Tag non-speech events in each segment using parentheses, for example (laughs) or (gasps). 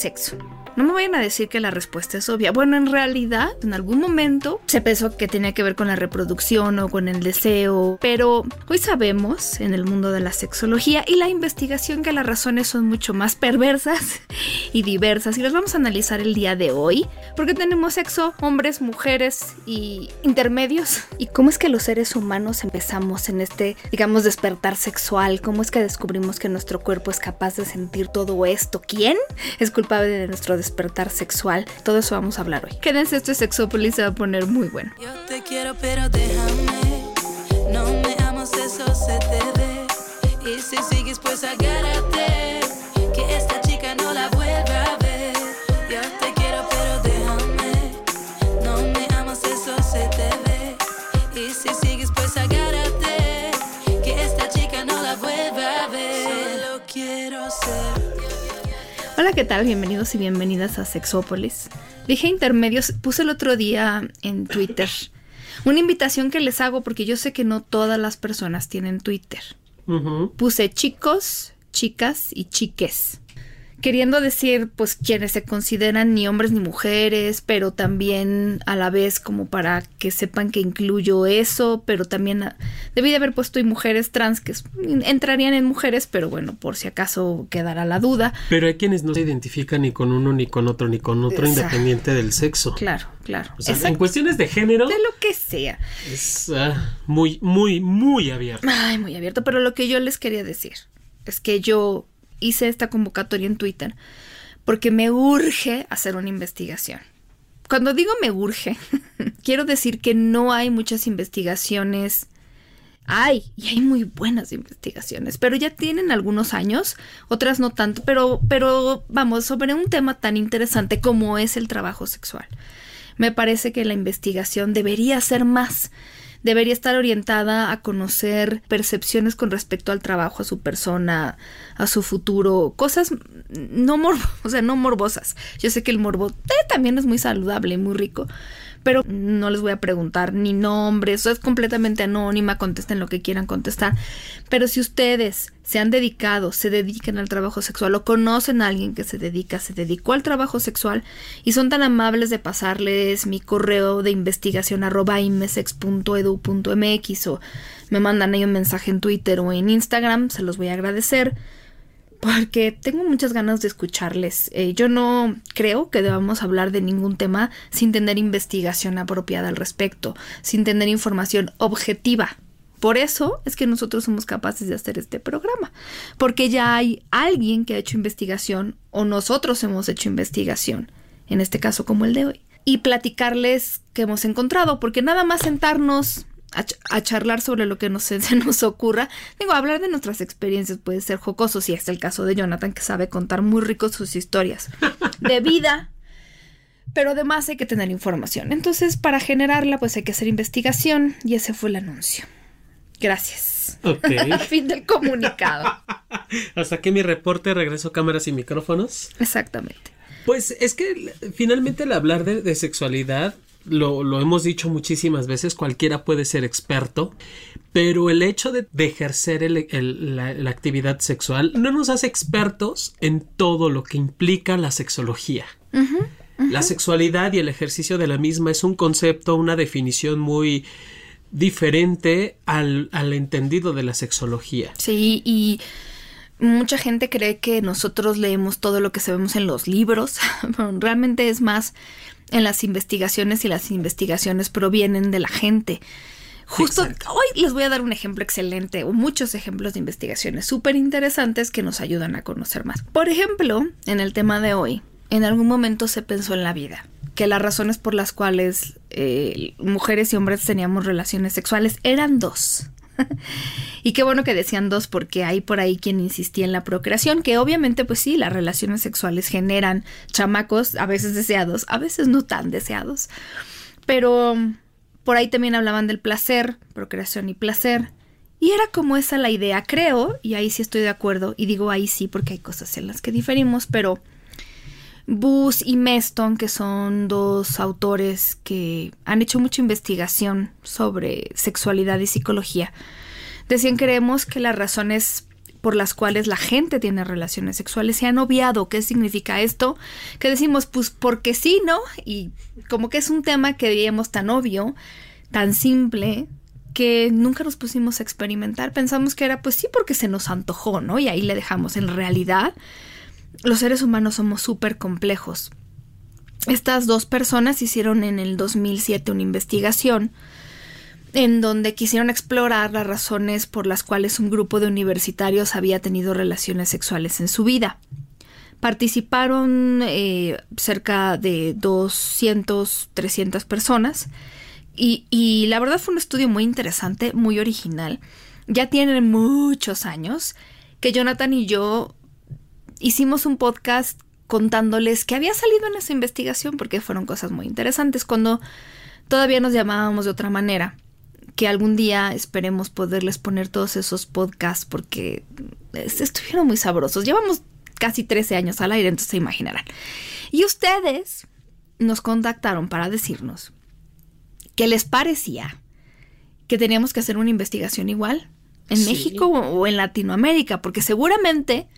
Sexo. Vayan a decir que la respuesta es obvia. Bueno, en realidad, en algún momento se pensó que tenía que ver con la reproducción o con el deseo, pero hoy sabemos en el mundo de la sexología y la investigación que las razones son mucho más perversas (laughs) y diversas y las vamos a analizar el día de hoy, porque tenemos sexo, hombres, mujeres y intermedios. ¿Y cómo es que los seres humanos empezamos en este, digamos, despertar sexual? ¿Cómo es que descubrimos que nuestro cuerpo es capaz de sentir todo esto? ¿Quién es culpable de nuestro despertar sexual. Todo eso vamos a hablar hoy. Quédense, esto es Sexópolis, se va a poner muy bueno. Yo te quiero, pero déjame. No me amas, eso se te ve. Y si sigues, pues agárrate. Hola, ¿qué tal? Bienvenidos y bienvenidas a Sexópolis. Dije intermedios, puse el otro día en Twitter una invitación que les hago porque yo sé que no todas las personas tienen Twitter. Puse chicos, chicas y chiques queriendo decir pues quienes se consideran ni hombres ni mujeres, pero también a la vez como para que sepan que incluyo eso, pero también debí de haber puesto y mujeres trans que entrarían en mujeres, pero bueno, por si acaso quedará la duda. Pero hay quienes no se identifican ni con uno ni con otro ni con otro independiente del sexo. Claro, claro. O sea, en cuestiones de género. De lo que sea. Es ah, muy, muy, muy abierto. Ay, muy abierto, pero lo que yo les quería decir es que yo hice esta convocatoria en Twitter porque me urge hacer una investigación. Cuando digo me urge, (laughs) quiero decir que no hay muchas investigaciones. Hay, y hay muy buenas investigaciones, pero ya tienen algunos años, otras no tanto, pero, pero vamos, sobre un tema tan interesante como es el trabajo sexual. Me parece que la investigación debería ser más debería estar orientada a conocer percepciones con respecto al trabajo, a su persona, a su futuro, cosas no (laughs) o sea, no morbosas. Yo sé que el morbo también es muy saludable y muy rico, pero no les voy a preguntar ni nombres, es completamente anónima, contesten lo que quieran contestar. Pero si ustedes se han dedicado, se dedican al trabajo sexual o conocen a alguien que se dedica, se dedicó al trabajo sexual y son tan amables de pasarles mi correo de investigación arroba imesex.edu.mx o me mandan ahí un mensaje en Twitter o en Instagram, se los voy a agradecer porque tengo muchas ganas de escucharles. Eh, yo no creo que debamos hablar de ningún tema sin tener investigación apropiada al respecto, sin tener información objetiva. Por eso es que nosotros somos capaces de hacer este programa, porque ya hay alguien que ha hecho investigación o nosotros hemos hecho investigación, en este caso como el de hoy, y platicarles qué hemos encontrado, porque nada más sentarnos a, charlar sobre lo que nos, (laughs) se nos ocurra. Digo, hablar de nuestras experiencias puede ser jocoso, si es el caso de Jonathan, que sabe contar muy ricos sus historias de vida. Pero además hay que tener información. Entonces, para generarla, pues hay que hacer investigación. Y ese fue el anuncio. Gracias. (laughs) Fin del comunicado. Hasta que mi reporte regreso cámaras y micrófonos. Exactamente. Pues es que finalmente el hablar de sexualidad lo, hemos dicho muchísimas veces, cualquiera puede ser experto, pero el hecho de, ejercer la, actividad sexual no nos hace expertos en todo lo que implica la sexología. La sexualidad y el ejercicio de la misma es un concepto, una definición muy diferente al, al entendido de la sexología. Sí, y mucha gente cree que nosotros leemos todo lo que sabemos en los libros, (laughs) realmente es más en las investigaciones y las investigaciones provienen de la gente. Justo hoy les voy a dar un ejemplo excelente o muchos ejemplos de investigaciones súper interesantes que nos ayudan a conocer más. Por ejemplo, en el tema de hoy, en algún momento se pensó en la vida. que las razones por las cuales eh, mujeres y hombres teníamos relaciones sexuales eran dos. (laughs) y qué bueno que decían dos porque hay por ahí quien insistía en la procreación, que obviamente pues sí, las relaciones sexuales generan chamacos, a veces deseados, a veces no tan deseados. Pero por ahí también hablaban del placer, procreación y placer. Y era como esa la idea, creo, y ahí sí estoy de acuerdo, y digo ahí sí porque hay cosas en las que diferimos, pero Bus y Meston, que son dos autores que han hecho mucha investigación sobre sexualidad y psicología, decían creemos que las razones por las cuales la gente tiene relaciones sexuales se han obviado. ¿Qué significa esto? Que decimos, pues porque sí, ¿no? Y como que es un tema que diríamos tan obvio, tan simple, que nunca nos pusimos a experimentar. Pensamos que era, pues sí, porque se nos antojó, ¿no? Y ahí le dejamos. En realidad, los seres humanos somos súper complejos. Estas dos personas hicieron en el 2007 una investigación en donde quisieron explorar las razones por las cuales un grupo de universitarios había tenido relaciones sexuales en su vida. Participaron eh, cerca de 200, 300 personas y, y la verdad fue un estudio muy interesante, muy original. Ya tienen muchos años que Jonathan y yo hicimos un podcast contándoles qué había salido en esa investigación porque fueron cosas muy interesantes cuando todavía nos llamábamos de otra manera que algún día esperemos poderles poner todos esos podcasts porque estuvieron muy sabrosos. Llevamos casi 13 años al aire, entonces se imaginarán. Y ustedes nos contactaron para decirnos que les parecía que teníamos que hacer una investigación igual en Sí. México o en Latinoamérica, porque seguramente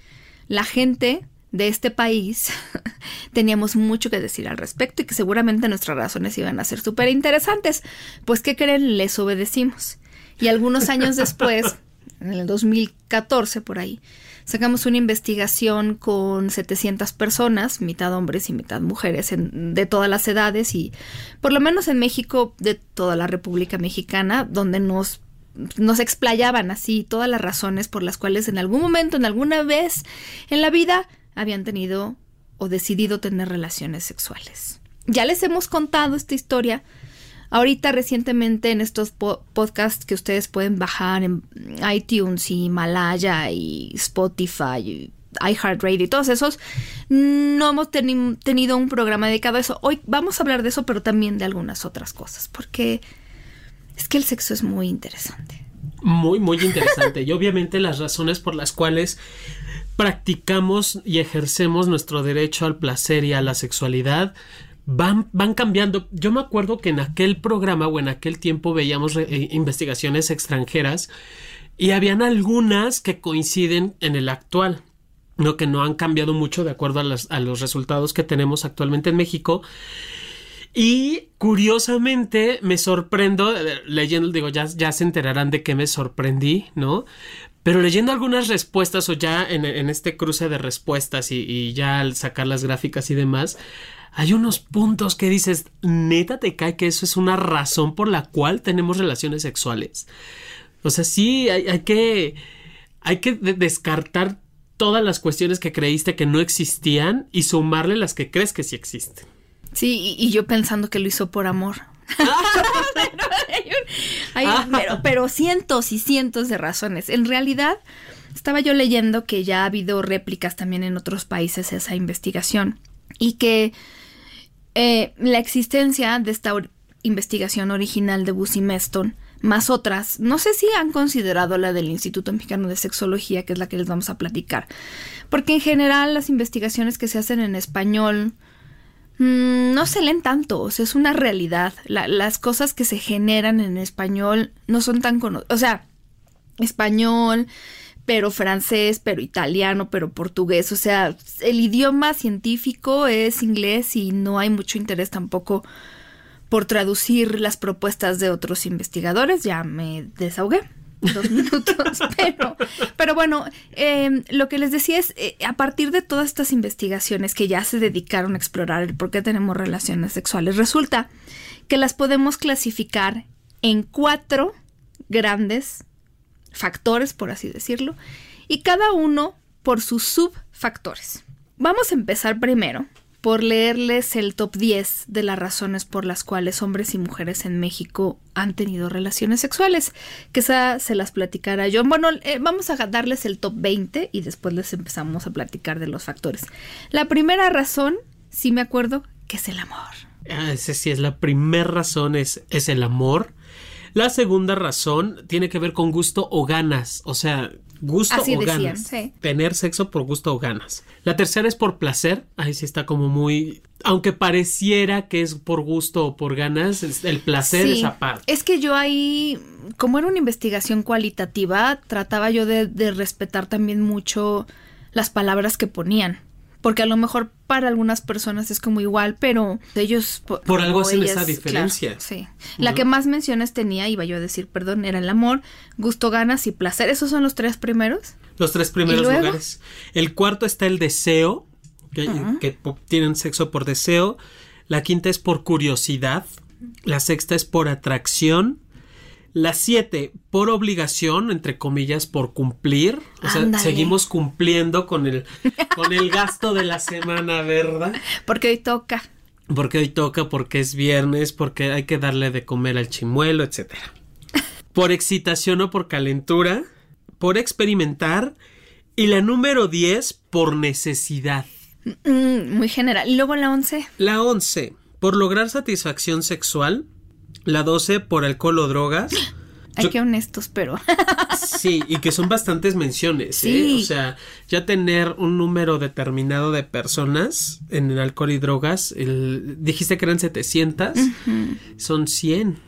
la gente de este país (laughs) teníamos mucho que decir al respecto y que seguramente nuestras razones iban a ser súper interesantes. Pues, ¿qué creen? Les obedecimos. Y algunos años después, (laughs) en el 2014 por ahí, sacamos una investigación con 700 personas, mitad hombres y mitad mujeres, en- de todas las edades y por lo menos en México, de toda la República Mexicana, donde nos nos explayaban así todas las razones por las cuales en algún momento, en alguna vez en la vida, habían tenido o decidido tener relaciones sexuales. Ya les hemos contado esta historia. Ahorita recientemente en estos po- podcasts que ustedes pueden bajar en iTunes y Himalaya y Spotify y iHeartRadio y todos esos, no hemos teni- tenido un programa dedicado a eso. Hoy vamos a hablar de eso, pero también de algunas otras cosas, porque es que el sexo es muy interesante. Muy, muy interesante. y obviamente las razones por las cuales practicamos y ejercemos nuestro derecho al placer y a la sexualidad van, van cambiando. Yo me acuerdo que en aquel programa o en aquel tiempo veíamos eh, investigaciones extranjeras y habían algunas que coinciden en el actual. No, que no han cambiado mucho de acuerdo a los resultados que tenemos actualmente en México. Y curiosamente me sorprendo, eh, leyendo, digo, ya, se enterarán de que me sorprendí, ¿no? Pero leyendo algunas respuestas o ya en, este cruce de respuestas y, ya al sacar las gráficas y demás, hay unos puntos que dices, neta te cae que eso es una razón por la cual tenemos relaciones sexuales. O sea, sí, hay, que, hay que de- descartar todas las cuestiones que creíste que no existían y sumarle las que crees que sí existen. Sí, y, y yo pensando que lo hizo por amor. (laughs) Hay- Ah. pero, pero cientos y cientos de razones. En realidad, estaba yo leyendo que ya ha habido réplicas también en otros países esa investigación y que eh, la existencia de esta or- investigación original de Bussy Meston, más otras, no sé si han considerado la del Instituto Mexicano de Sexología, que es la que les vamos a platicar, porque en general las investigaciones que se hacen en español no se leen tanto, o sea, es una realidad. La- las cosas que se generan en español no son tan conocidas, o sea, español, pero francés, pero italiano, pero portugués. O sea, el idioma científico es inglés y no hay mucho interés tampoco por traducir las propuestas de otros investigadores. Ya me desahogué. Dos minutos, (laughs) pero, pero bueno, eh, lo que les decía es, eh, a partir de todas estas investigaciones que ya se dedicaron a explorar el por qué tenemos relaciones sexuales, resulta que las podemos clasificar en cuatro grandes factores, por así decirlo, y cada uno por sus subfactores. Vamos a empezar primero por leerles el top 10 de las razones por las cuales hombres y mujeres en México han tenido relaciones sexuales. Que se las platicará yo. Bueno, eh, vamos a darles el top 20 y después les empezamos a platicar de los factores. La primera razón, sí me acuerdo, que es el amor. Ah, ese sí es la primera razón, es, es el amor. La segunda razón tiene que ver con gusto o ganas, o sea, gusto Así o decían, ganas. sí. Tener sexo por gusto o ganas. La tercera es por placer, ahí sí está como muy... Aunque pareciera que es por gusto o por ganas, el placer Sí. es aparte. Es que yo ahí, como era una investigación cualitativa, trataba yo de, de respetar también mucho las palabras que ponían. Porque a lo mejor para algunas personas es como igual, pero ellos... Por algo hacen ellas, esa diferencia. claro, sí. La que más menciones tenía, iba yo a decir, perdón, era el amor, gusto, ganas y placer. ¿Esos son los tres primeros? Los tres primeros lugares. El cuarto está el deseo, que, que tienen sexo por deseo. La quinta es por curiosidad. La sexta es por atracción. La siete, por obligación, entre comillas, por cumplir. O sea, seguimos cumpliendo con el, (laughs) con el gasto de la semana, ¿verdad? Porque hoy toca. Porque hoy toca, porque es viernes, porque hay que darle de comer al chimuelo, etcétera. (laughs) Por excitación o por calentura, por experimentar y la número 10 por necesidad. Mm, muy general. Y luego la once. La 11 por lograr satisfacción sexual, la 12 por alcohol o drogas. (gasps) Hay que honestos, pero... (laughs) Sí, y que son bastantes menciones, Sí. ¿eh? O sea, ya tener un número determinado de personas en el alcohol y drogas, el- dijiste que eran 700, son 100.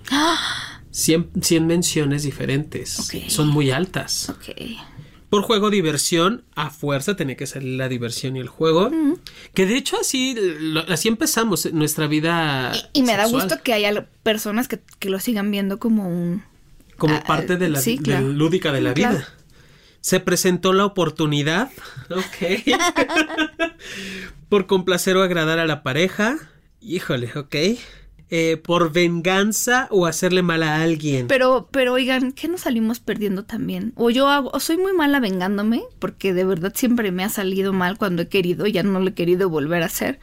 100, 100 menciones diferentes. Son muy altas. ok. Por juego diversión, a fuerza tenía que salir la diversión y el juego. Que de hecho así, lo- así empezamos nuestra vida. Y, y me da gusto que haya personas que, que lo sigan viendo como un... Como Ah, parte de la sí, de claro. lúdica de la Claro. vida. Se presentó la oportunidad, (laughs) ok, (laughs) por complacer o agradar a la pareja, híjole, ok, Eh, por venganza o hacerle mal a alguien. Pero, pero oigan, ¿qué nos salimos perdiendo también? O yo hago, o soy muy mala vengándome, porque de verdad siempre me ha salido mal cuando he querido, ya no lo he querido volver a hacer.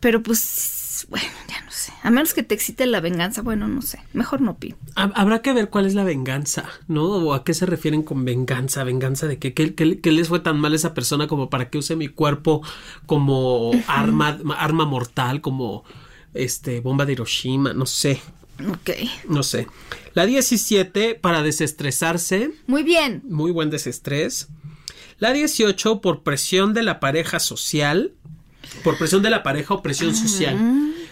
Pero pues, bueno, ya no sé. A menos que te excite la venganza, bueno, no sé. Mejor no. Ha- Habrá que ver cuál es la venganza, ¿no? O a qué se refieren con venganza, venganza de qué- qué les fue tan mal a esa persona como para que use mi cuerpo como arma, arma mortal, como este bomba de Hiroshima, no sé, Ok. no sé. La 17 para desestresarse, Muy bien. muy buen desestrés. La 18 por presión de la pareja social, por presión de la pareja o presión social.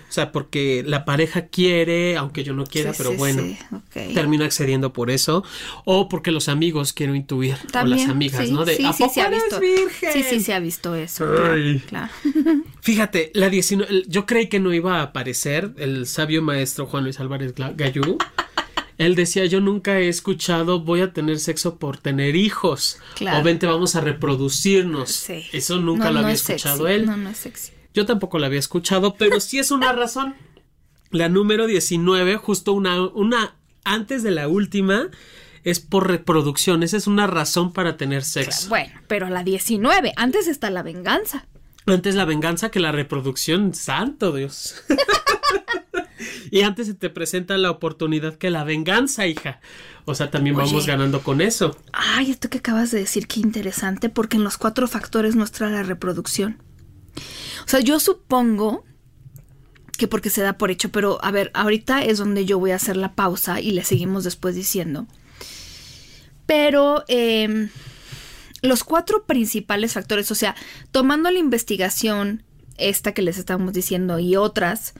O sea, porque la pareja quiere, aunque yo no quiera, Sí, pero sí, bueno. sí. Termino accediendo por eso. O porque los amigos quiero intuir. o También, las amigas, ¿no? De ¿a poco se ha eres visto. virgen? Sí, sí, se ha visto eso. Ay. Claro. claro. (laughs) Fíjate, la 19, el- yo creí que no iba a aparecer el sabio maestro Juan Luis Álvarez Gallú. Él decía, yo nunca he escuchado voy a tener sexo por tener hijos. Claro. O vente, vamos a reproducirnos. Sí. Eso nunca No, lo no había sexy, escuchado él. No, no es sexy. Yo tampoco la había escuchado, pero sí es una (laughs) razón. La número 19, justo una, una antes de la última, es por reproducción. Esa es una razón para tener sexo. Bueno, pero la 19. Antes está la venganza. Antes la venganza que la reproducción, santo Dios. (laughs) y antes se te presenta la oportunidad que la venganza, hija. O sea, también Oye. vamos ganando con eso. Ay, esto que acabas de decir, qué interesante, porque en los cuatro factores muestra la reproducción. O sea, yo supongo que porque se da por hecho, pero a ver, ahorita es donde yo voy a hacer la pausa y le seguimos después diciendo. Pero eh, los cuatro principales factores, o sea, tomando la investigación esta que les estamos diciendo y otras,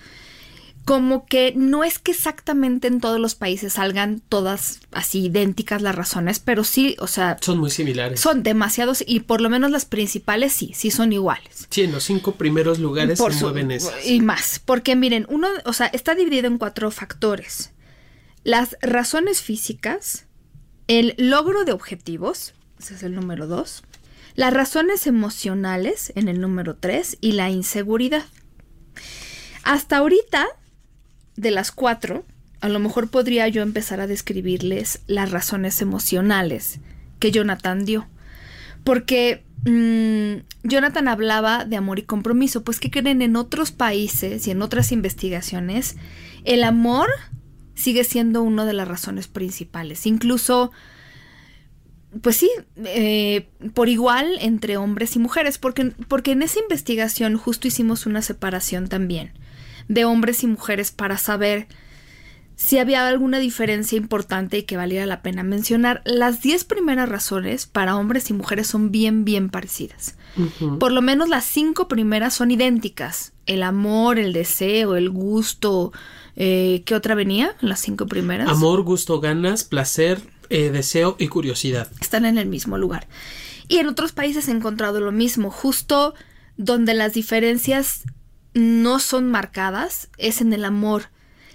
como que no es que exactamente en todos los países salgan todas así idénticas las razones, pero sí, o sea, Son muy similares. son demasiados y por lo menos las principales sí, sí son iguales. Sí, en los cinco primeros lugares Por se su- mueven esas. Y más, porque miren, uno, o sea, está dividido en cuatro factores. Las razones físicas, el logro de objetivos, ese es el número dos, las razones emocionales en el número tres y la inseguridad. Hasta ahorita, de las cuatro, a lo mejor podría yo empezar a describirles las razones emocionales que Jonathan dio. Porque mm, Jonathan hablaba de amor y compromiso. Pues, ¿qué creen? En otros países y en otras investigaciones, el amor sigue siendo una de las razones principales. Incluso, pues sí, eh, por igual entre hombres y mujeres, porque, porque en esa investigación justo hicimos una separación también de hombres y mujeres para saber si había alguna diferencia importante y que valiera la pena mencionar. Las 10 primeras razones para hombres y mujeres son bien, bien parecidas. Por lo menos las cinco primeras son idénticas. El amor, el deseo, el gusto. Eh, ¿Qué otra venía? Las cinco primeras. Amor, gusto, ganas, placer, eh, deseo y curiosidad. Están en el mismo lugar. Y en otros países he encontrado lo mismo. Justo donde las diferencias no son marcadas es en el amor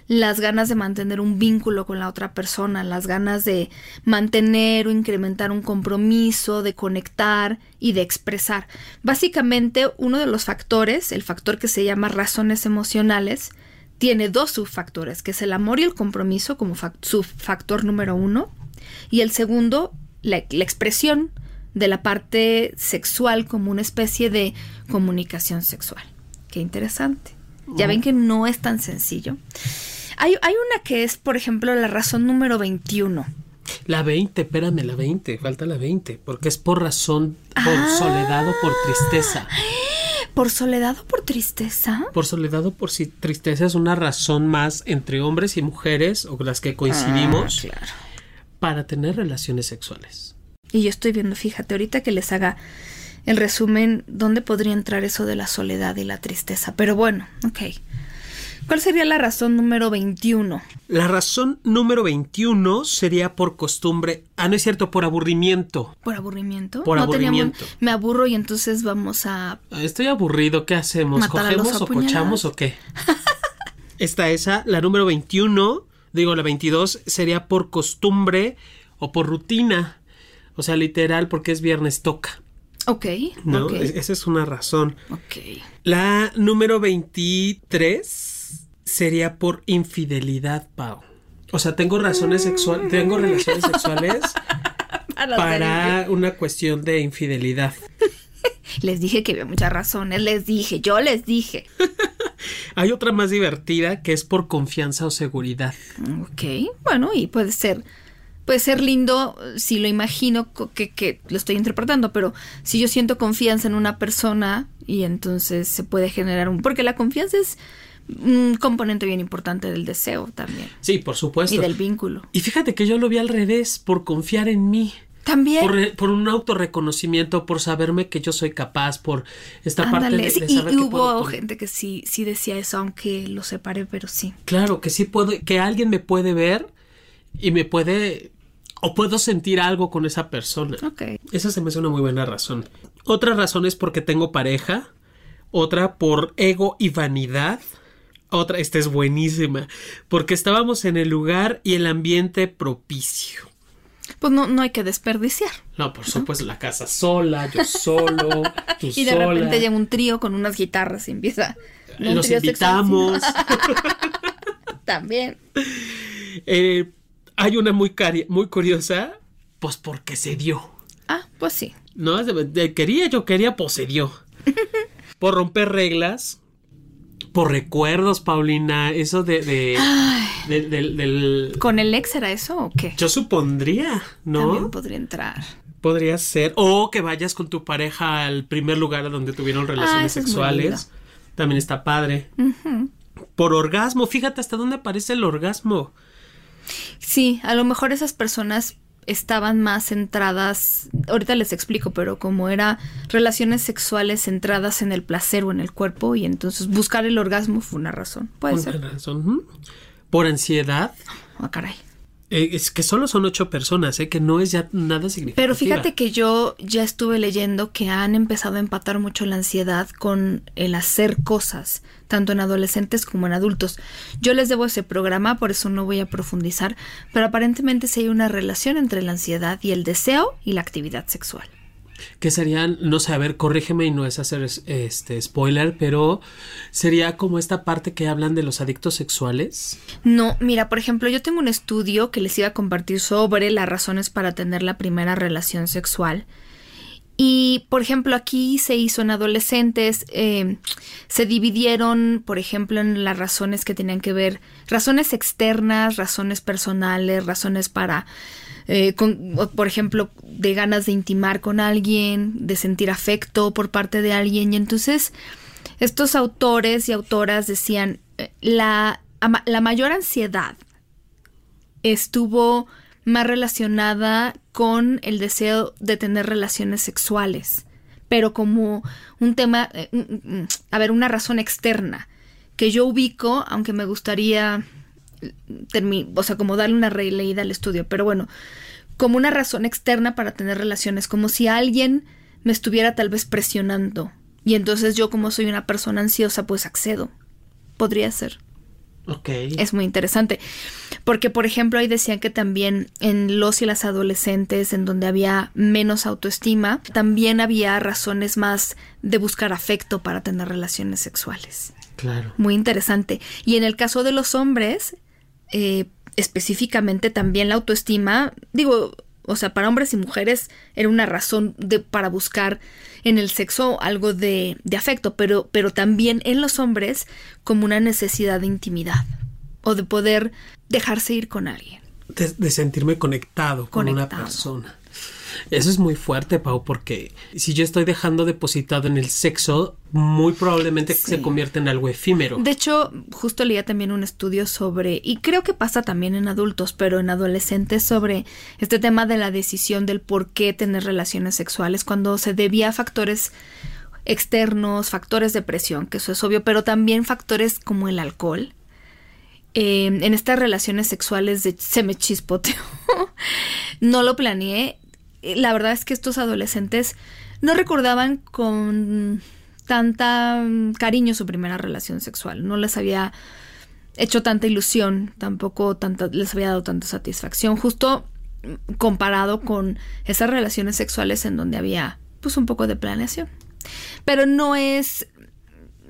las ganas de mantener un vínculo con la otra persona, las ganas de mantener o incrementar un compromiso, de conectar y de expresar. Básicamente, uno de los factores, el factor que se llama razones emocionales, tiene dos subfactores, que es el amor y el compromiso como subfactor número uno, y el segundo, la, la expresión de la parte sexual como una especie de comunicación sexual. Qué interesante. Ya ven que no es tan sencillo. Hay, hay una que es, por ejemplo, la razón número 21. La 20, espérame, la 20, falta la 20, porque es por razón, por Ah. soledad o por tristeza. ¿Por soledad o por tristeza? Por soledad o por si tristeza es una razón más entre hombres y mujeres, o las que coincidimos, Ah, claro. para tener relaciones sexuales. Y yo estoy viendo, fíjate, ahorita que les haga el resumen, ¿dónde podría entrar eso de la soledad y la tristeza? Pero bueno, ok. ¿Cuál sería la razón número 21? La razón número 21 sería por costumbre, ah, no es cierto, por aburrimiento. ¿Por aburrimiento? Por teníamos- aburrimiento. me aburro y entonces vamos a... Estoy aburrido, ¿qué hacemos? ¿Cogemos o cochamos o qué? (laughs) Está esa, la número 21, digo la 22, sería por costumbre o por rutina. O sea, literal, porque es viernes toca. Ok, ¿No? ok, Es- Esa es una razón. ok. La número 23 sería por infidelidad, Pau. O sea, tengo razones sexuales, tengo relaciones sexuales (laughs) para una cuestión de infidelidad. (laughs) Les dije que había muchas razones, les dije, yo les dije. (laughs) Hay otra más divertida que es por confianza o seguridad. Ok, bueno, y puede ser, puede ser lindo si lo imagino que, que lo estoy interpretando, pero si yo siento confianza en una persona y entonces se puede generar un... Porque la confianza es un componente bien importante del deseo también Sí, por supuesto. y del vínculo. Y fíjate que yo lo vi al revés, por confiar en mí. También... Por, por un autorreconocimiento, por saberme que yo soy capaz, por esta parte de, de y, saber y que hubo puedo gente que sí, sí decía eso, aunque lo separé, pero sí. Claro, que sí puedo, que alguien me puede ver y me puede, o puedo sentir algo con esa persona. Ok. Esa se me hace una muy buena razón. Otra razón es porque tengo pareja, otra por ego y vanidad. Otra, esta es buenísima, porque estábamos en el lugar y el ambiente propicio. Pues no, no hay que desperdiciar. No, por supuesto, la casa sola, yo solo, (laughs) tú Y de sola. repente llega un trío con unas guitarras y empieza. Los sí, invitamos. (laughs) También. Eh, hay una muy, cari- muy curiosa, pues porque se dio. Ah, pues sí. No, Es de- de- quería, yo quería, pues se dio. (laughs) por romper reglas, por recuerdos, Paulina, eso de, de- de- del- del- ¿Con el ex era eso o qué? yo supondría, También ¿no? podría entrar. Podría ser. O que vayas con tu pareja al primer lugar donde tuvieron relaciones eso es muy sexuales. También está padre. Por orgasmo, fíjate hasta dónde aparece el orgasmo. Sí, a lo mejor esas personas estaban más centradas, ahorita les explico, pero como era relaciones sexuales centradas en el placer o en el cuerpo y entonces buscar el orgasmo fue una razón. Puede Por, ser. razón. Por ansiedad. Ah, caray. Eh, es que solo son ocho personas, ¿eh? que no es ya nada significativo. Pero fíjate que yo ya estuve leyendo que han empezado a empatar mucho la ansiedad con el hacer cosas, tanto en adolescentes como en adultos. Yo les debo ese programa, por eso no voy a profundizar, pero aparentemente sí hay una relación entre la ansiedad y el deseo y la actividad sexual. Que serían, no sé, a ver, corrígeme y no es hacer este spoiler, pero sería como esta parte que hablan de los adictos sexuales. No, mira, por ejemplo, yo tengo un estudio que les iba a compartir sobre las razones para tener la primera relación sexual. Y, por ejemplo, aquí se hizo en adolescentes, eh, se dividieron, por ejemplo, en las razones que tenían que ver, razones externas, razones personales, razones para, eh, con- por ejemplo, de ganas de intimar con alguien, de sentir afecto por parte de alguien. Y entonces, estos autores y autoras decían, eh, la, la mayor ansiedad estuvo más relacionada con el deseo de tener relaciones sexuales, pero como un tema, eh, a ver, una razón externa que yo ubico, aunque me gustaría, o sea, como darle una releída al estudio, pero bueno, como una razón externa para tener relaciones, como si alguien me estuviera tal vez presionando. Y entonces yo como soy una persona ansiosa, pues accedo. Podría ser. Ok. Es muy interesante. Porque, por ejemplo, ahí decían que también en los y las adolescentes, en donde había menos autoestima, también había razones más de buscar afecto para tener relaciones sexuales. Claro. Muy interesante. Y en el caso de los hombres, eh, específicamente también la autoestima, digo, o sea, para hombres y mujeres era una razón de, para buscar en el sexo algo de, de afecto, pero, pero también en los hombres como una necesidad de intimidad o de poder dejarse ir con alguien. De, de sentirme conectado, con una persona. Eso es muy fuerte, Pau, porque si yo estoy dejando depositado en el sexo, muy probablemente Sí. se convierte en algo efímero. De hecho, justo leía también un estudio sobre, y creo que pasa también en adultos, pero en adolescentes, sobre este tema de la decisión del por qué tener relaciones sexuales, cuando se debía a factores externos, factores de presión, que eso es obvio, pero también factores como el alcohol. Eh, en estas relaciones sexuales de se me chispoteó, (laughs) no lo planeé. Eh, La verdad es que estos adolescentes no recordaban con tanta mm, cariño su primera relación sexual. No les había hecho tanta ilusión, tampoco les había dado tanta satisfacción, justo mm, comparado con esas relaciones sexuales en donde había pues un poco de planeación. Pero no es,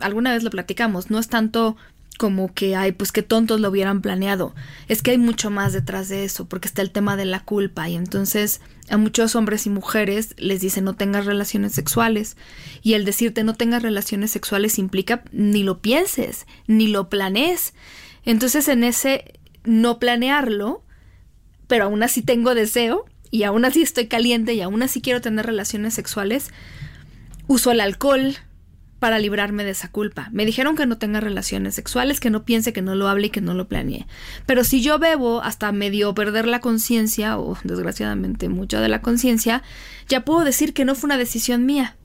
alguna vez lo platicamos, no es tanto como que, ay, pues qué tontos lo hubieran planeado. Es que hay mucho más detrás de eso, porque está el tema de la culpa y entonces a muchos hombres y mujeres les dicen no tengas relaciones sexuales y el decirte no tengas relaciones sexuales implica ni lo pienses, ni lo planees. Entonces en ese no planearlo, pero aún así tengo deseo y aún así estoy caliente y aún así quiero tener relaciones sexuales, uso el alcohol para librarme de esa culpa. Me dijeron que no tenga relaciones sexuales, que no piense, que no lo hable y que no lo planee. Pero si yo bebo hasta medio perder la conciencia, o desgraciadamente mucha de la conciencia, ya puedo decir que no fue una decisión mía.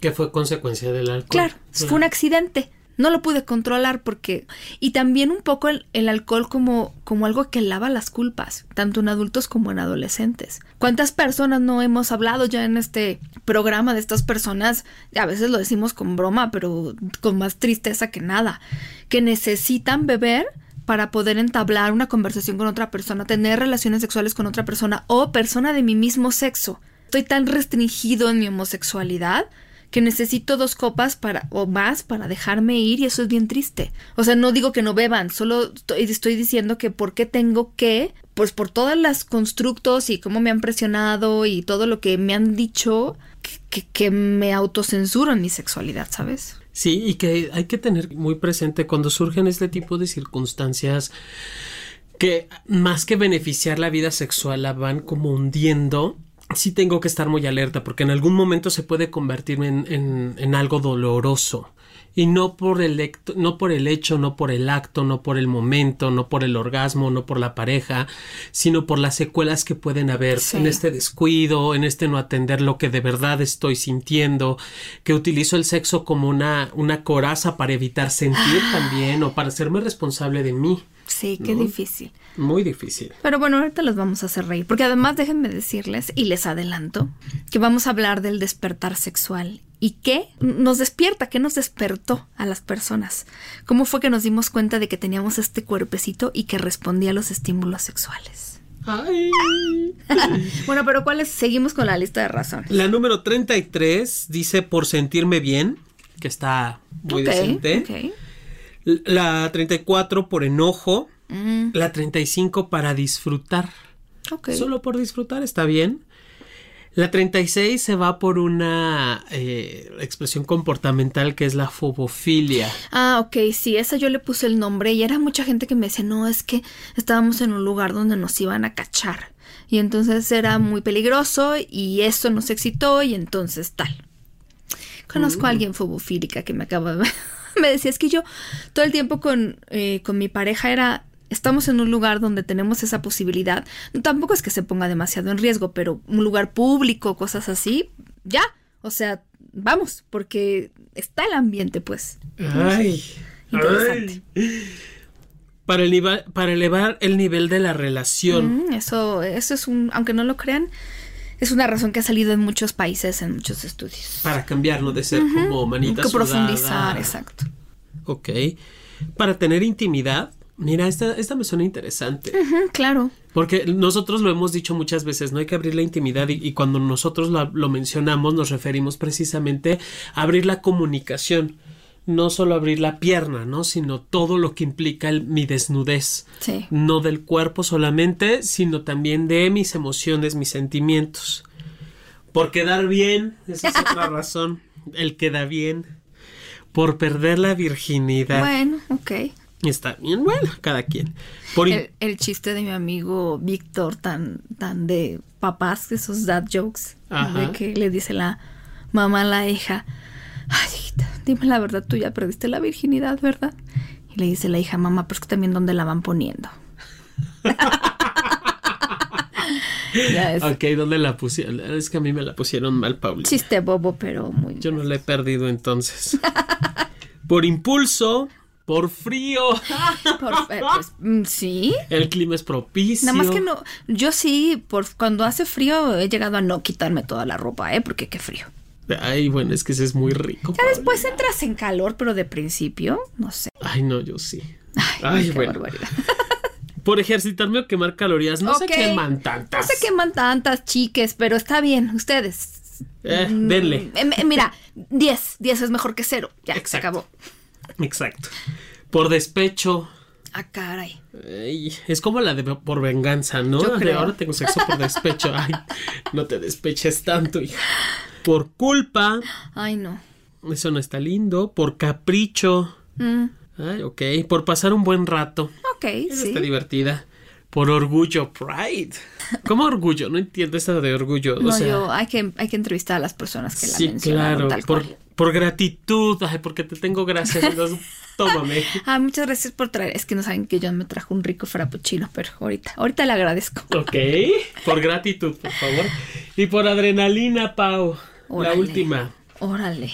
Que fue consecuencia del alcohol. Claro, fue un accidente. No lo pude controlar porque... Y también un poco el, alcohol como, como algo que lava las culpas, tanto en adultos como en adolescentes. ¿Cuántas personas no hemos hablado ya en este programa de estas personas? A veces lo decimos con broma, pero con más tristeza que nada. Que necesitan beber para poder entablar una conversación con otra persona, tener relaciones sexuales con otra persona o persona de mi mismo sexo. Estoy tan restringido en mi homosexualidad que necesito dos copas para o más para dejarme ir y eso es bien triste. O sea, no digo que no beban, solo estoy, estoy diciendo que por qué tengo que, pues por todas las constructos y cómo me han presionado y todo lo que me han dicho, que, me autocensuro en mi sexualidad, ¿sabes? Sí, y que hay que tener muy presente cuando surgen este tipo de circunstancias que más que beneficiar la vida sexual la van como hundiendo. Sí tengo que estar muy alerta porque en algún momento se puede convertir en, en, en algo doloroso. Y no por, el no por el hecho, no por el acto, no por el momento, no por el orgasmo, no por la pareja, sino por las secuelas que pueden haber Sí. en este descuido, en este no atender lo que de verdad estoy sintiendo, que utilizo el sexo como una, una coraza para evitar sentir también o para hacerme responsable de mí. Sí, qué difícil. Muy difícil. Pero bueno, ahorita los vamos a hacer reír, porque además déjenme decirles, y les adelanto, que vamos a hablar del despertar sexual. ¿Y qué nos despierta? ¿Qué nos despertó a las personas? ¿Cómo fue que nos dimos cuenta de que teníamos este cuerpecito y que respondía a los estímulos sexuales? Ay. (laughs) Bueno, pero ¿cuáles? Seguimos con la lista de razones. La número 33 dice por sentirme bien, que está muy decente. ok. La 34 por enojo. Mm, La 35 para disfrutar. Solo por disfrutar está bien. La 36 se va por una eh, expresión comportamental que es la fobofilia. Ah, ok, sí, esa yo le puse el nombre y era mucha gente que me decía, no, es que estábamos en un lugar donde nos iban a cachar. Y entonces era muy peligroso y eso nos excitó y entonces tal. Conozco a alguien fobofílica que me acaba de... (laughs) (laughs) me decía, es que yo todo el tiempo con, eh, con mi pareja era estamos en un lugar donde tenemos esa posibilidad. Tampoco es que se ponga demasiado en riesgo, pero un lugar público, cosas así, ya. O sea, vamos, porque está el ambiente, pues. Ay. Interesante. ay. Para, elevar, para elevar el nivel de la relación. Mm, eso, eso es un, aunque no lo crean, es una razón que ha salido en muchos países, en muchos estudios. Para cambiarlo de ser como manita que sudada. profundizar, exacto. Ok. Para tener intimidad. Mira, esta, esta me suena interesante. Claro. Porque nosotros lo hemos dicho muchas veces, no hay que abrir la intimidad y, y cuando nosotros lo, lo mencionamos nos referimos precisamente a abrir la comunicación, no solo abrir la pierna, ¿no? Sino todo lo que implica el- mi desnudez, Sí. no del cuerpo solamente, sino también de mis emociones, mis sentimientos. Por quedar bien, esa es otra (laughs) razón, el queda bien. Por perder la virginidad. Bueno, ok. Está bien, bueno, cada quien. Por El, el chiste de mi amigo Víctor, tan, tan de papás, esos dad jokes, Ajá. de que le dice la mamá a la hija, ay, hijita, dime la verdad, tú ya perdiste la virginidad, ¿verdad? Y le dice la hija, mamá, pero es que también dónde la van poniendo. (laughs) ya es Ok, ¿dónde la pusieron? Es que a mí me la pusieron mal, chiste bobo, pero muy... Yo no la he perdido entonces. (laughs) por impulso, por frío. (laughs) Por- pues, mm, sí. El clima es propicio. Nada más que no, yo sí, por cuando hace frío he llegado a no quitarme toda la ropa, ¿eh? Porque qué frío. Ay, bueno, es que ese es muy rico. Ya después entras en calor, pero de principio, no sé. Ay, no, yo sí. Ay, Ay, qué bueno. barbaridad. (laughs) Por ejercitarme o quemar calorías. No se Ok. queman tantas. No se queman tantas chiques, pero está bien, ustedes. Eh, Mm, denle. eh, mira, 10, 10 es mejor que cero. Ya, se acabó. Exacto. Por despecho. Ah, caray. Ay, es como la de por venganza, ¿no? Yo creo. ahora tengo sexo por despecho. (laughs) Ay, no te despeches tanto, hija. Por culpa. Ay, no. Eso no está lindo. Por capricho. Mm, Ay, ok. Por pasar un buen rato. ok, Esa sí. está divertida. Por orgullo, pride. ¿Cómo orgullo? No entiendo esta de orgullo. No, o sea, yo, hay que, hay que entrevistar a las personas que la sí, mencionaron claro. tal Por, cual. por gratitud. Ay, porque te tengo gracias. (laughs) (laughs) Tómame. Ah, muchas gracias por traer. Es que no saben que yo me trajo un rico frappuccino, pero ahorita, ahorita le agradezco. Ok. Por gratitud, por favor. Y por adrenalina, Pau. La última. Órale.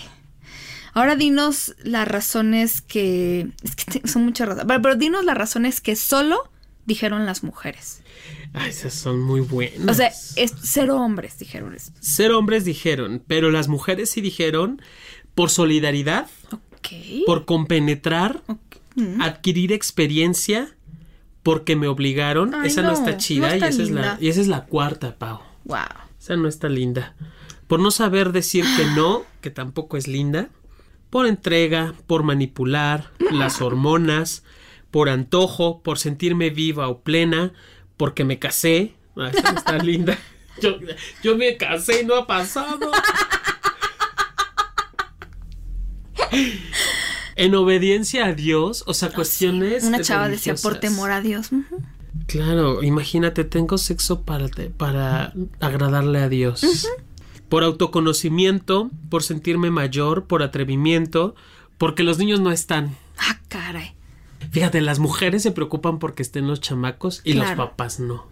Ahora dinos las razones que. Es que son muchas razones. Pero, pero dinos las razones que solo dijeron las mujeres. Ay, esas son muy buenas. O sea, es cero hombres dijeron esto. Ser hombres dijeron, pero las mujeres sí dijeron por solidaridad, Por compenetrar, Ok. Mm. adquirir experiencia, porque me obligaron. Ay, esa no, no, está chida no está y, esa es linda. la, y esa es la cuarta, Pau. Wow. Esa no está linda. Por no saber decir que no, que tampoco es linda. Por entrega, por manipular, las hormonas, por antojo, por sentirme viva o plena, porque me casé. Ah, esa no está linda. (laughs) Yo, yo me casé y no ha pasado. (laughs) En obediencia a Dios, o sea, cuestiones. Una chava decía por temor a Dios. Claro, imagínate, tengo sexo para, te- para agradarle a Dios. Por autoconocimiento, por sentirme mayor, por atrevimiento, porque los niños no están. Ah, caray. Fíjate, las mujeres se preocupan porque estén los chamacos y los papás no.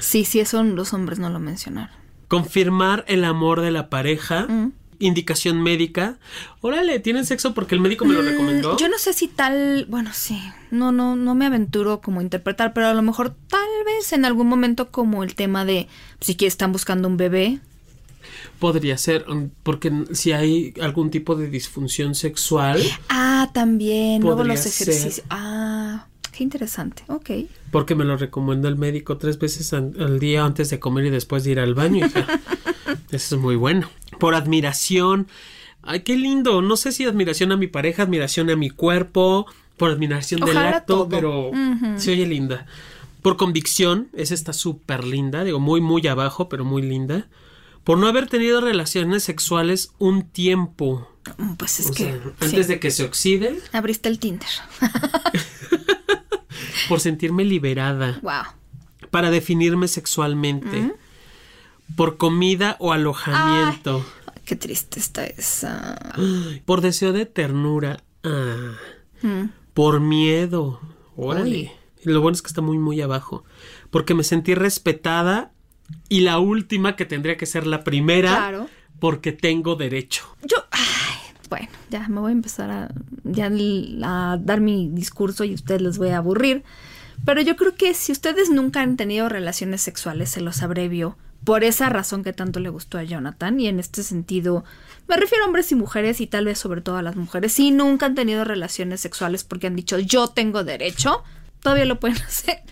Sí, sí, eso los hombres no lo mencionaron. Confirmar el amor de la pareja, Mm. Indicación médica. Órale, tienen sexo porque el médico me lo recomendó. Mm, Yo no sé si tal, bueno, sí, no, no, no me aventuro como a interpretar, pero a lo mejor tal vez en algún momento como el tema de si que están buscando un bebé. Podría ser, mm, porque si hay algún tipo de disfunción sexual, Ah, también, luego los ser. ejercicios. Ah, qué interesante, ok. Porque me lo recomendó el médico tres veces al día antes de comer y después de ir al baño. hija. (laughs) Eso es muy bueno. Por admiración. Ay, qué lindo. No sé si admiración a mi pareja, admiración a mi cuerpo, por admiración del acto, todo. pero Ujú. se oye linda. Por convicción, esa está súper linda, digo, muy, muy abajo, pero muy linda. por no haber tenido relaciones sexuales un tiempo. Mm, Pues es O que sea, sí. antes de que se oxide, abriste el Tinder. (laughs) por sentirme liberada, Wow. para definirme sexualmente, por comida o alojamiento, Qué triste está esa. (gasps) por deseo de ternura, ah, Mm. por miedo. Órale. Lo bueno es que está muy, muy abajo. Porque me sentí respetada y la última que tendría que ser la primera, Claro. porque tengo derecho. Yo, ay, bueno, ya me voy a empezar a, ya a dar mi discurso y ustedes les voy a aburrir. Pero yo creo que si ustedes nunca han tenido relaciones sexuales, se los abrevio por esa razón que tanto le gustó a Jonathan. Y en este sentido, me refiero a hombres y mujeres y tal vez sobre todo a las mujeres. Si nunca han tenido relaciones sexuales porque han dicho yo tengo derecho, todavía lo pueden (laughs) hacer.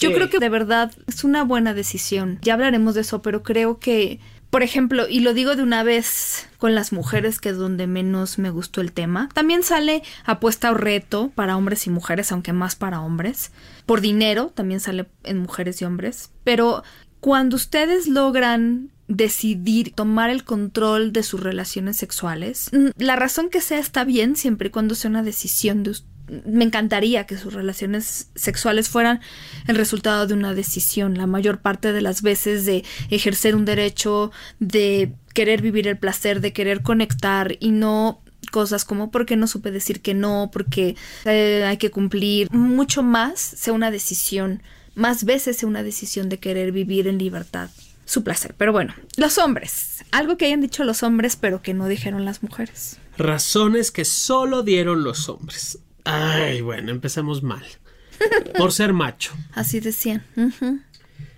Yo creo que de verdad es una buena decisión. Ya hablaremos de eso, pero creo que, por ejemplo, y lo digo de una vez con las mujeres, que es donde menos me gustó el tema, también sale apuesta o reto para hombres y mujeres, aunque más para hombres. Por dinero, también sale en mujeres y hombres. Pero cuando ustedes logran decidir tomar el control de sus relaciones sexuales, mm, la razón que sea está bien siempre y cuando sea una decisión de ustedes me encantaría que sus relaciones sexuales fueran el resultado de una decisión, la mayor parte de las veces de ejercer un derecho, de querer vivir el placer, de querer conectar y no cosas como porque no supe decir que no, porque eh, hay que cumplir, mucho más sea una decisión, más veces una decisión de querer vivir en libertad su placer. Pero bueno, los hombres, algo que hayan dicho los hombres pero que no dijeron las mujeres. Razones que solo dieron los hombres. Ay, bueno, empecemos mal. Por ser macho. Así decían. Ujú.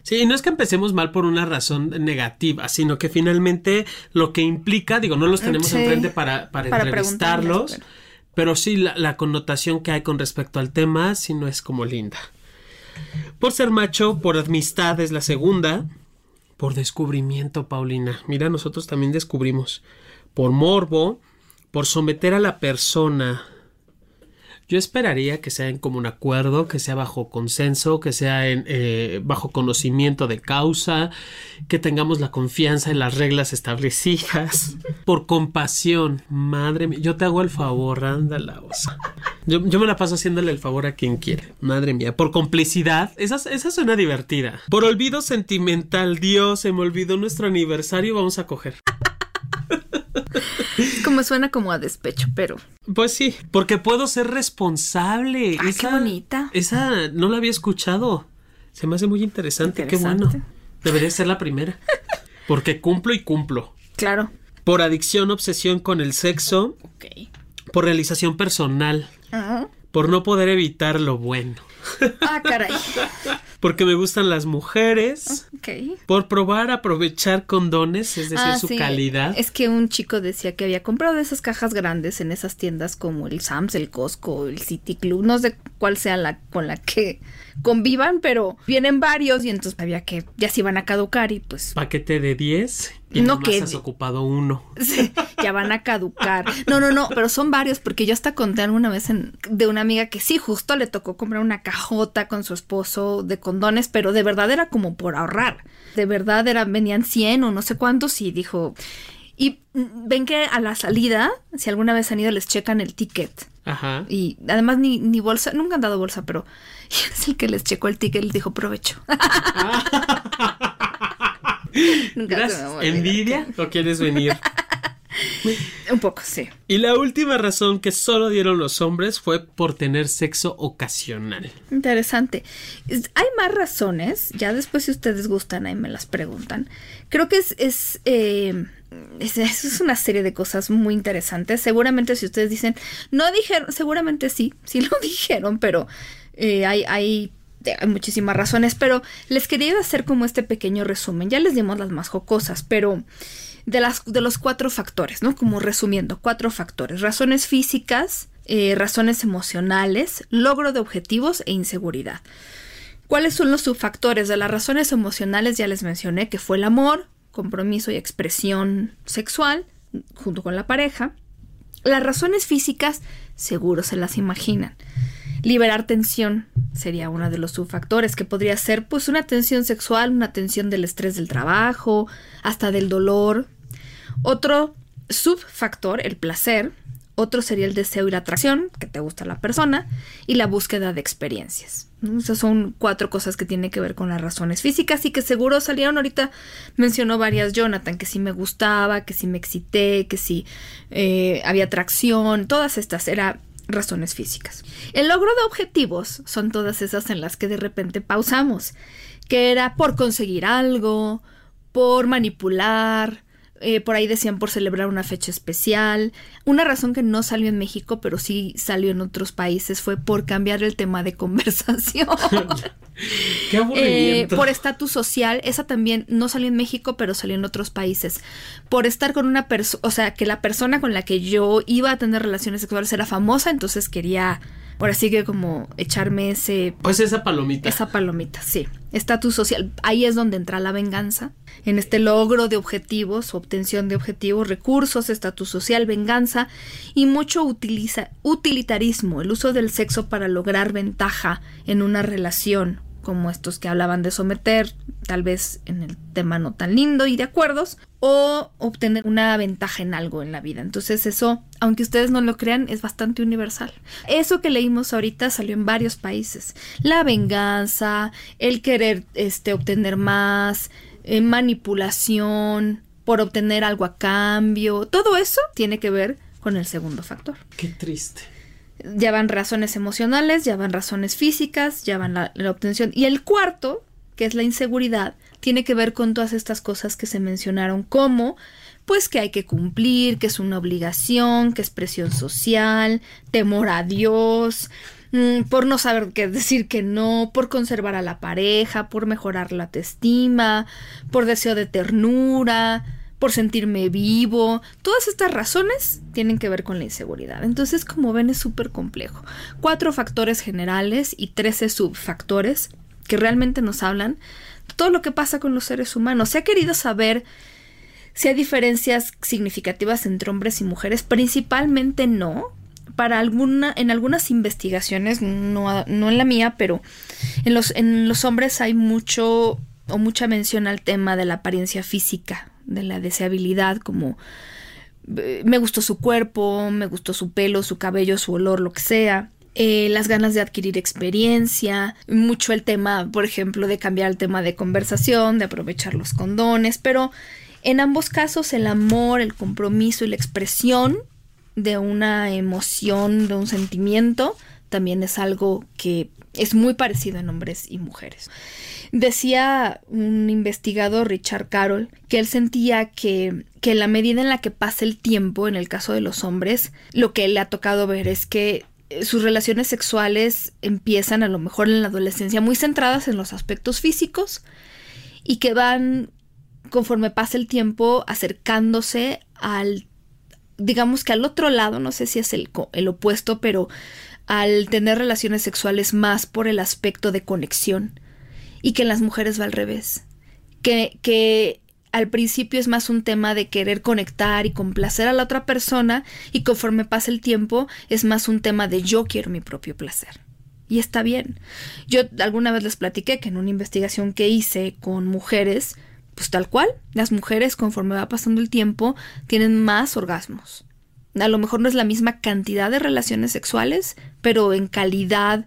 Sí, no es que empecemos mal por una razón negativa, sino que finalmente lo que implica, digo, no los tenemos Sí. enfrente para, para, Para entrevistarlos, pero... sí la, la connotación que hay con respecto al tema, sí no es como linda. Por ser macho, por amistad es la segunda, por descubrimiento, Paulina. Mira, nosotros también descubrimos. Por morbo, por someter a la persona. Yo esperaría que sea en común acuerdo, que sea bajo consenso, que sea en, eh, bajo conocimiento de causa, que tengamos la confianza en las reglas establecidas. (laughs) Por compasión, madre mía, yo te hago el favor, ándala, osa. Yo, yo me la paso haciéndole el favor a quien quiere, madre mía. Por complicidad, esa, esa suena divertida. Por olvido sentimental, Dios, se me olvidó nuestro aniversario, vamos a coger. (laughs) (laughs) Como suena como a despecho, pero Pues sí, porque puedo ser responsable. Ay, qué bonita. Esa no la había escuchado. Se me hace muy interesante. Qué bueno. Debería ser la primera. Porque cumplo y cumplo. claro. Por adicción, obsesión con el sexo. Ok. Por realización personal. Por no poder evitar lo bueno. Ah, caray. (laughs) Porque me gustan las mujeres. Ok. Por probar, aprovechar condones, es decir, Ah, su sí. calidad. Es que un chico decía que había comprado esas cajas grandes en esas tiendas como el Sams, el Costco, el City Club, no sé cuál sea la con la que (laughs) convivan, pero vienen varios y entonces había que ya se iban a caducar y pues Paquete de 10 No que- has ocupado uno. (laughs) Sí, ya van a caducar. No, no, no, pero son varios porque yo hasta conté alguna vez en- de una amiga que sí, justo le tocó comprar una cajota con su esposo de condones, pero de verdad era como por ahorrar. De verdad eran, venían 100 o no sé cuántos y dijo... Y mm, ven que a la salida, si alguna vez han ido, les checan el ticket. Ajá. Y además ni, ni bolsa, nunca han dado bolsa, pero (laughs) es el que les checó el ticket, les dijo provecho. (laughs) (laughs) Nunca se me ¿Envidia o quieres venir? (laughs) Un poco, sí. Y la última razón que solo dieron los hombres fue por tener sexo ocasional. Interesante. Es- Hay más razones, ya después si ustedes gustan ahí me las preguntan. Creo que es, es, eh, es, es una serie de cosas muy interesantes. Seguramente si ustedes dicen, no dijeron, seguramente sí, sí lo (laughs) dijeron, pero eh, hay, hay, hay muchísimas razones. Pero les quería hacer como este pequeño resumen. Ya les dimos las más jocosas, pero de, las, de los cuatro factores, ¿no? Como resumiendo, cuatro factores. Razones físicas, eh, razones emocionales, logro de objetivos e inseguridad. ¿Cuáles son los subfactores de las razones emocionales? Ya les mencioné que fue el amor, compromiso y expresión sexual junto con la pareja. Las razones físicas, seguro se las imaginan. Liberar tensión sería uno de los subfactores, que podría ser pues una tensión sexual, una tensión del estrés del trabajo, hasta del dolor. Otro subfactor, el placer. Otro sería el deseo y la atracción, que te gusta la persona, y la búsqueda de experiencias. Esas son cuatro cosas que tienen que ver con las razones físicas y que seguro salieron ahorita. Mencionó varias Jonathan, que si me gustaba, que si me excité, que si eh, había atracción, todas estas eran razones físicas. El logro de objetivos son todas esas en las que de repente pausamos, que era por conseguir algo, por manipular, eh, por ahí decían por celebrar una fecha especial. Una razón que no salió en México, pero sí salió en otros países, fue por cambiar el tema de (laughs) conversación. Qué Eh, por estatus social, esa también no salió en México, pero salió en otros países. Por estar con una persona, o sea, que la persona con la que yo iba a tener relaciones sexuales era famosa, entonces quería, por así que como echarme ese Pues esa palomita. esa palomita, sí. Estatus social. Ahí es donde entra la venganza. En este logro de objetivos, obtención de objetivos, recursos, estatus social, venganza y mucho utiliza, utilitarismo, el uso del sexo para lograr ventaja en una relación, como estos que hablaban de someter, tal vez en el tema no tan lindo y de acuerdos, o obtener una ventaja en algo en la vida. Entonces eso, aunque ustedes no lo crean, es bastante universal. Eso que leímos ahorita salió en varios países. La venganza, el querer este, obtener más, eh, manipulación, por obtener algo a cambio, todo eso tiene que ver con el segundo factor. Qué triste. Ya van razones emocionales, ya van razones físicas, ya van la, obtención. Y el cuarto, que es la inseguridad, tiene que ver con todas estas cosas que se mencionaron, como pues que hay que cumplir, que es una obligación, que es presión social, temor a Dios, mm, por no saber qué decir que no, por conservar a la pareja, por mejorar la autoestima, por deseo de ternura, por sentirme vivo. Todas estas razones tienen que ver con la inseguridad. Entonces, como ven, es súper complejo. Cuatro factores generales y trece subfactores que realmente nos hablan de todo lo que pasa con los seres humanos. Se ha querido saber si hay diferencias significativas entre hombres y mujeres, principalmente no. Para alguna, en algunas investigaciones, no, no en la mía, pero en los, en los hombres hay mucho o mucha mención al tema de la apariencia física, de la deseabilidad, como eh, me gustó su cuerpo, me gustó su pelo, su cabello, su olor, lo que sea. Eh, las ganas de adquirir experiencia, mucho el tema, por ejemplo, de cambiar el tema de conversación, de aprovechar los condones, pero en ambos casos el amor, el compromiso y la expresión de una emoción, de un sentimiento, también es algo que es muy parecido en hombres y mujeres. Decía un investigador, Richard Carroll, que él sentía que, que la medida en la que pasa el tiempo, en el caso de los hombres, lo que le ha tocado ver es que eh, sus relaciones sexuales empiezan a lo mejor en la adolescencia muy centradas en los aspectos físicos y que van conforme pasa el tiempo acercándose al digamos que al otro lado, no sé si es el, el opuesto, pero al tener relaciones sexuales más por el aspecto de conexión y que en las mujeres va al revés, que, que al principio es más un tema de querer conectar y complacer a la otra persona y conforme pasa el tiempo es más un tema de yo quiero mi propio placer. Y está bien. Yo alguna vez les platiqué que en una investigación que hice con mujeres, pues tal cual, las mujeres conforme va pasando el tiempo tienen más orgasmos. A lo mejor no es la misma cantidad de relaciones sexuales, pero en calidad,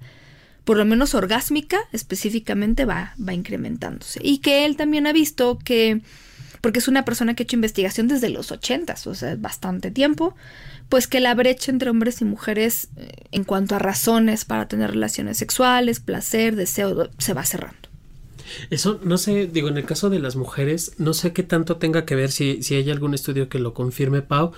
por lo menos orgásmica, específicamente va, va incrementándose. Y que él también ha visto que, porque es una persona que ha hecho investigación desde los ochentas, o sea, bastante tiempo, pues que la brecha entre hombres y mujeres eh, en cuanto a razones para tener relaciones sexuales, placer, deseo, se va cerrando. Eso, no sé, digo, en el caso de las mujeres, no sé qué tanto tenga que ver si, si hay algún estudio que lo confirme, Pau,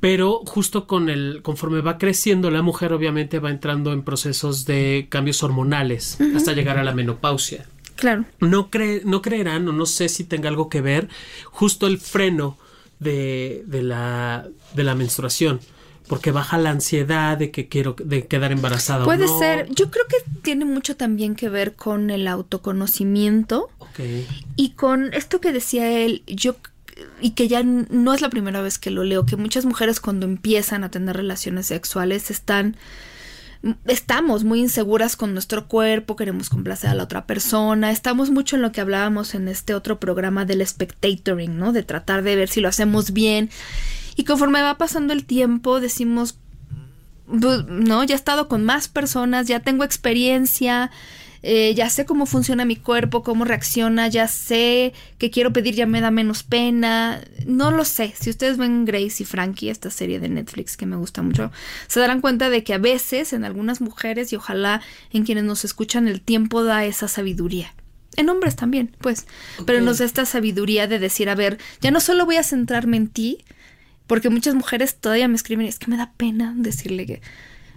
pero justo con el, conforme va creciendo la mujer, obviamente va entrando en procesos de cambios hormonales hasta llegar a la menopausia. Claro. No, cre- no creerán o no sé si tenga algo que ver justo el freno de, de, la, de la menstruación. Porque baja la ansiedad de que quiero de quedar embarazada. o Puede no. ser, yo creo que tiene mucho también que ver con el autoconocimiento Ok. y con esto que decía él, yo y que ya no es la primera vez que lo leo, que muchas mujeres cuando empiezan a tener relaciones sexuales están estamos muy inseguras con nuestro cuerpo, queremos complacer a la otra persona, estamos mucho en lo que hablábamos en este otro programa del spectatoring, ¿no? De tratar de ver si lo hacemos bien. Y conforme va pasando el tiempo, decimos, "Bu- no, ya he estado con más personas, ya tengo experiencia, eh, ya sé cómo funciona mi cuerpo, cómo reacciona, ya sé que quiero pedir, ya me da menos pena. No lo sé. Si ustedes ven Grace y Frankie, esta serie de Netflix que me gusta mucho, se darán cuenta de que a veces en algunas mujeres y ojalá en quienes nos escuchan el tiempo da esa sabiduría. En hombres también, pues. Pero nos da esta sabiduría de decir, a ver, ya no solo voy a centrarme en ti, porque muchas mujeres todavía me escriben, es que me da pena decirle que...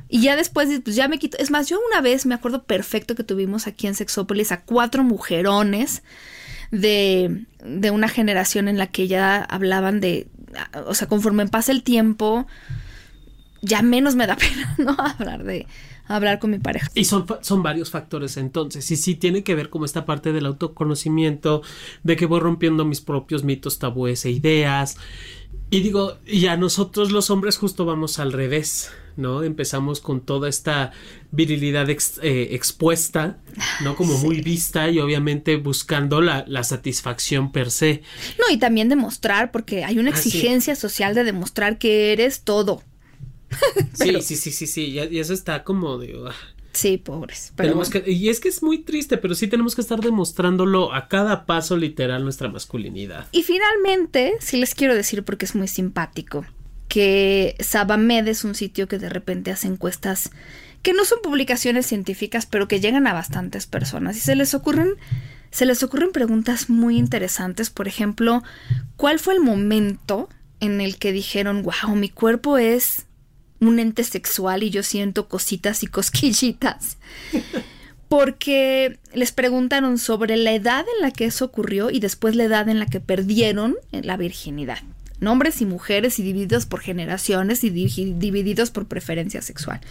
Y ya después, pues ya me quito. Es más, yo una vez me acuerdo perfecto que tuvimos aquí en Sexópolis a cuatro mujerones de, de una generación en la que ya hablaban de. O sea, conforme pasa el tiempo, ya menos me da (laughs) pena, ¿no? Hablar de. Hablar con mi pareja. Y son, son varios factores entonces. Y sí tiene que ver como esta parte del autoconocimiento, de que voy rompiendo mis propios mitos, tabúes e ideas. Y digo, y a nosotros los hombres justo vamos al revés, ¿no? Empezamos con toda esta virilidad ex- eh, expuesta, ¿no? Como (laughs) muy vista y obviamente buscando la, la satisfacción per se. No, y también demostrar, porque hay una Ah, sí. exigencia social de demostrar que eres todo. Sí, (laughs) sí, sí, sí, sí. Y, y eso está como de... ah. Sí, pobres. Pero Tenemos que, y es que es muy triste, pero sí tenemos que estar demostrándolo a cada paso literal nuestra masculinidad. Y finalmente, sí les quiero decir porque es muy simpático, que Sabamed es un sitio que de repente hace encuestas que no son publicaciones científicas, pero que llegan a bastantes personas y se les ocurren se les ocurren preguntas muy interesantes, por ejemplo, ¿cuál fue el momento en el que dijeron, "Wow, mi cuerpo es un ente sexual y yo siento cositas y cosquillitas"? porque les preguntaron sobre la edad en la que eso ocurrió y después la edad en la que perdieron la virginidad. Hombres y mujeres y divididos por generaciones y di- divididos por preferencia sexual.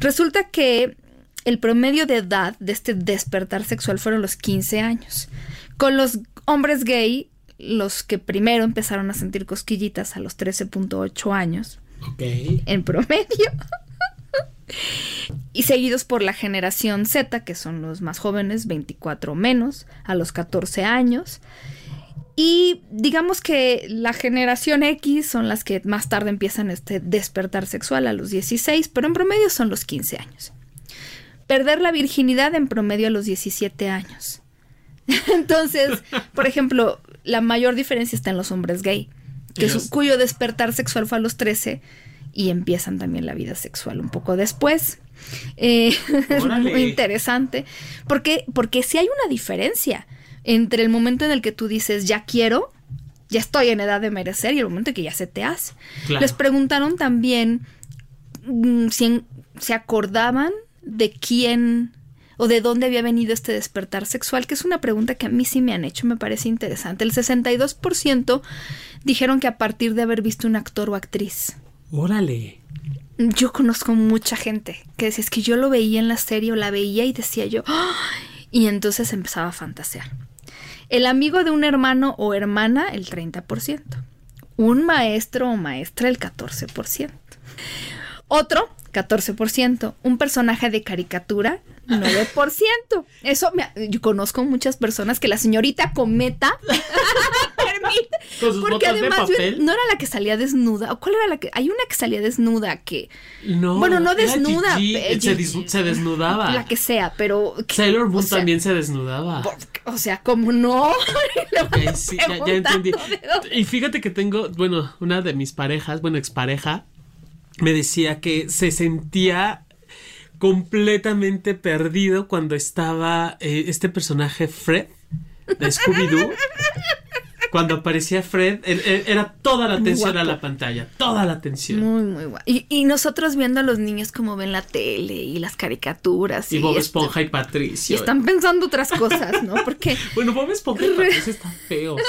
Resulta que el promedio de edad de este despertar sexual fueron los 15 años. Con los hombres gay, los que primero empezaron a sentir cosquillitas a los 13.8 años, En promedio. (laughs) y seguidos por la generación Z, que son los más jóvenes, 24 menos, a los 14 años. Y digamos que la generación X son las que más tarde empiezan este despertar sexual a los 16, pero en promedio son los 15 años. Perder la virginidad en promedio a los 17 años. (laughs) Entonces, por ejemplo, la mayor diferencia está en los hombres gay, que su- cuyo despertar sexual fue a los 13 y empiezan también la vida sexual un poco después. Eh, (laughs) es muy interesante. Porque, porque sí hay una diferencia entre el momento en el que tú dices ya quiero, ya estoy en edad de merecer y el momento en que ya se te hace. Claro. Les preguntaron también mm, si en- se acordaban de quién o de dónde había venido este despertar sexual, que es una pregunta que a mí sí me han hecho, me parece interesante. El 62% dijeron que a partir de haber visto un actor o actriz. Órale. Yo conozco mucha gente que decía, es que yo lo veía en la serie o la veía y decía yo, "Ay", y entonces empezaba a fantasear. El amigo de un hermano o hermana, el 30%. Un maestro o maestra, el 14%. Otro, 14%. Un personaje de caricatura, 9%. Eso me, yo conozco muchas personas que la señorita cometa (laughs) permite. Con sus Porque de además yo- no era la que salía desnuda. ¿O ¿Cuál era la que? Hay una que salía desnuda que. No. Bueno, no desnuda, Gigi, eh, se, dis- se desnudaba. La que sea, pero. Sailor Moon o sea, también se desnudaba. por- o sea, como no. (laughs) Le van Ok, sí, ya, ya entendí. Y fíjate que tengo, bueno, una de mis parejas, bueno, expareja, me decía que se sentía completamente perdido cuando estaba eh, este personaje Fred de Scooby-Doo. Cuando aparecía Fred, él- él- era toda la atención a guapo. la pantalla, toda la atención. Muy, muy guay. Y, y nosotros viendo a los niños como ven la tele y las caricaturas. y Bob Esponja y Y Patricio. están pensando otras cosas, ¿no? Porque (laughs) Bueno, Bob Esponja y (laughs) Patricio están feos.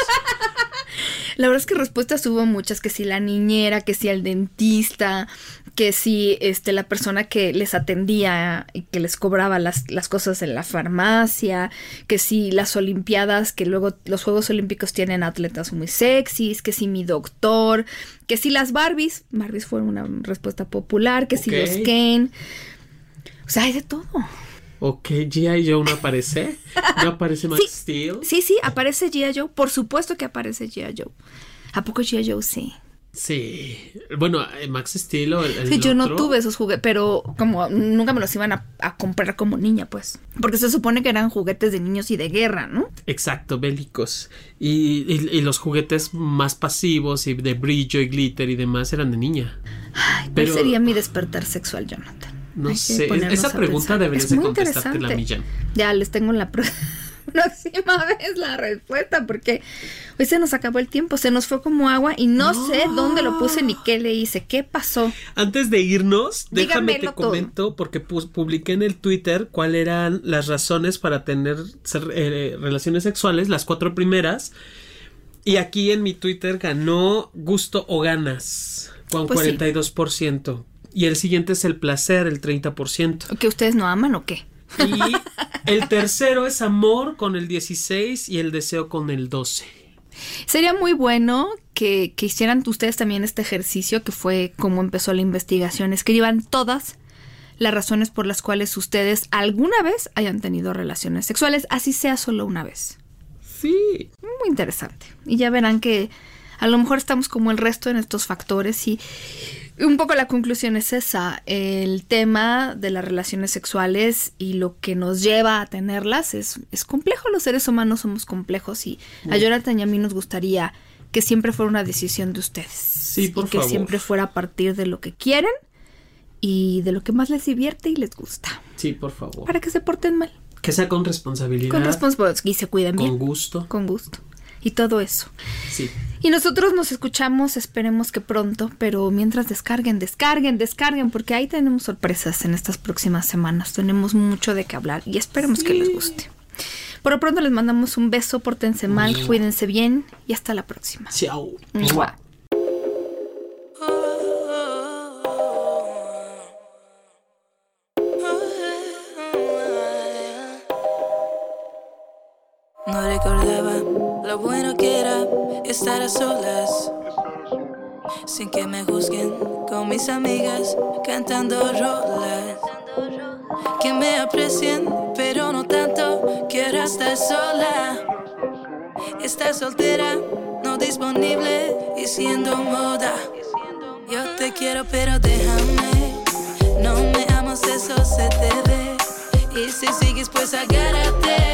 La verdad es que respuestas hubo muchas, que si la niñera, que si el dentista, que si este, la persona que les atendía y que les cobraba las, las cosas en la farmacia, que si las olimpiadas, que luego los Juegos Olímpicos tienen atletas muy sexys, que si mi doctor, que si las Barbies, Barbies fueron una respuesta popular, que si Ok. los Ken. O sea, hay de todo. Ok, G.I. Joe no aparece. No (laughs) aparece Max Steel. Sí, sí, aparece G.I. Joe. Por supuesto que aparece G.I. Joe. ¿A poco G.I. Joe sí? Sí. Bueno, eh, Max Steel o el, el Sí, yo no tuve esos juguetes, pero como nunca me los iban a, a comprar como niña, pues. Porque se supone que eran juguetes de niños y de guerra, ¿no? Exacto, bélicos. Y, y- y los juguetes más pasivos y de brillo y glitter y demás eran de niña. Ay, ¿cuál Pero- sería mi despertar sexual, Jonathan? No Hay sé, esa pregunta deberías Es de contestártela, interesante. Millán. Ya les tengo la (laughs) próxima vez la respuesta porque hoy se nos acabó el tiempo, se nos fue como agua y no, sé dónde lo puse ni qué le hice, qué pasó. Antes de irnos, déjame te todo. comento porque pu- publiqué en el Twitter cuáles eran las razones para tener ser- eh, relaciones sexuales, las cuatro primeras. Y aquí en mi Twitter ganó gusto o ganas con Pues sí. 42%. Y el siguiente es el placer, el 30%. ¿Que ustedes no aman o qué? Y (laughs) el tercero es amor con el 16 y el deseo con el 12. Sería muy bueno que, que hicieran ustedes también este ejercicio que fue como empezó la investigación. Escriban todas las razones por las cuales ustedes alguna vez hayan tenido relaciones sexuales, así sea solo una vez. Sí. Muy interesante. Y ya verán que a lo mejor estamos como el resto en estos factores y un poco la conclusión es esa. El tema de las relaciones sexuales y lo que nos lleva a tenerlas es, es complejo. Los seres humanos somos complejos y a Jonathan y a mí nos gustaría que siempre fuera una decisión de ustedes. Sí, por y que favor. siempre fuera a partir de lo que quieren y de lo que más les divierte y les gusta. Sí, por favor. Para que se porten mal. Que sea con responsabilidad. Con responsabilidad y se cuiden bien. Con gusto. Con gusto. Y todo eso. Sí. Y nosotros nos escuchamos, esperemos que pronto, pero mientras descarguen, descarguen, descarguen, porque ahí tenemos sorpresas en estas próximas semanas. Tenemos mucho de qué hablar y esperemos que les guste. Por lo pronto les mandamos un beso, pórtense mal, cuídense bien y hasta la próxima. Chao. Mua. Solas. Sin que me juzguen con mis amigas cantando rolas. Que me aprecien, pero no tanto. Quiero estar sola. Estar soltera, no disponible y siendo moda. Yo te quiero, pero déjame. No me amas, eso se te ve. Y si sigues, pues agárrate.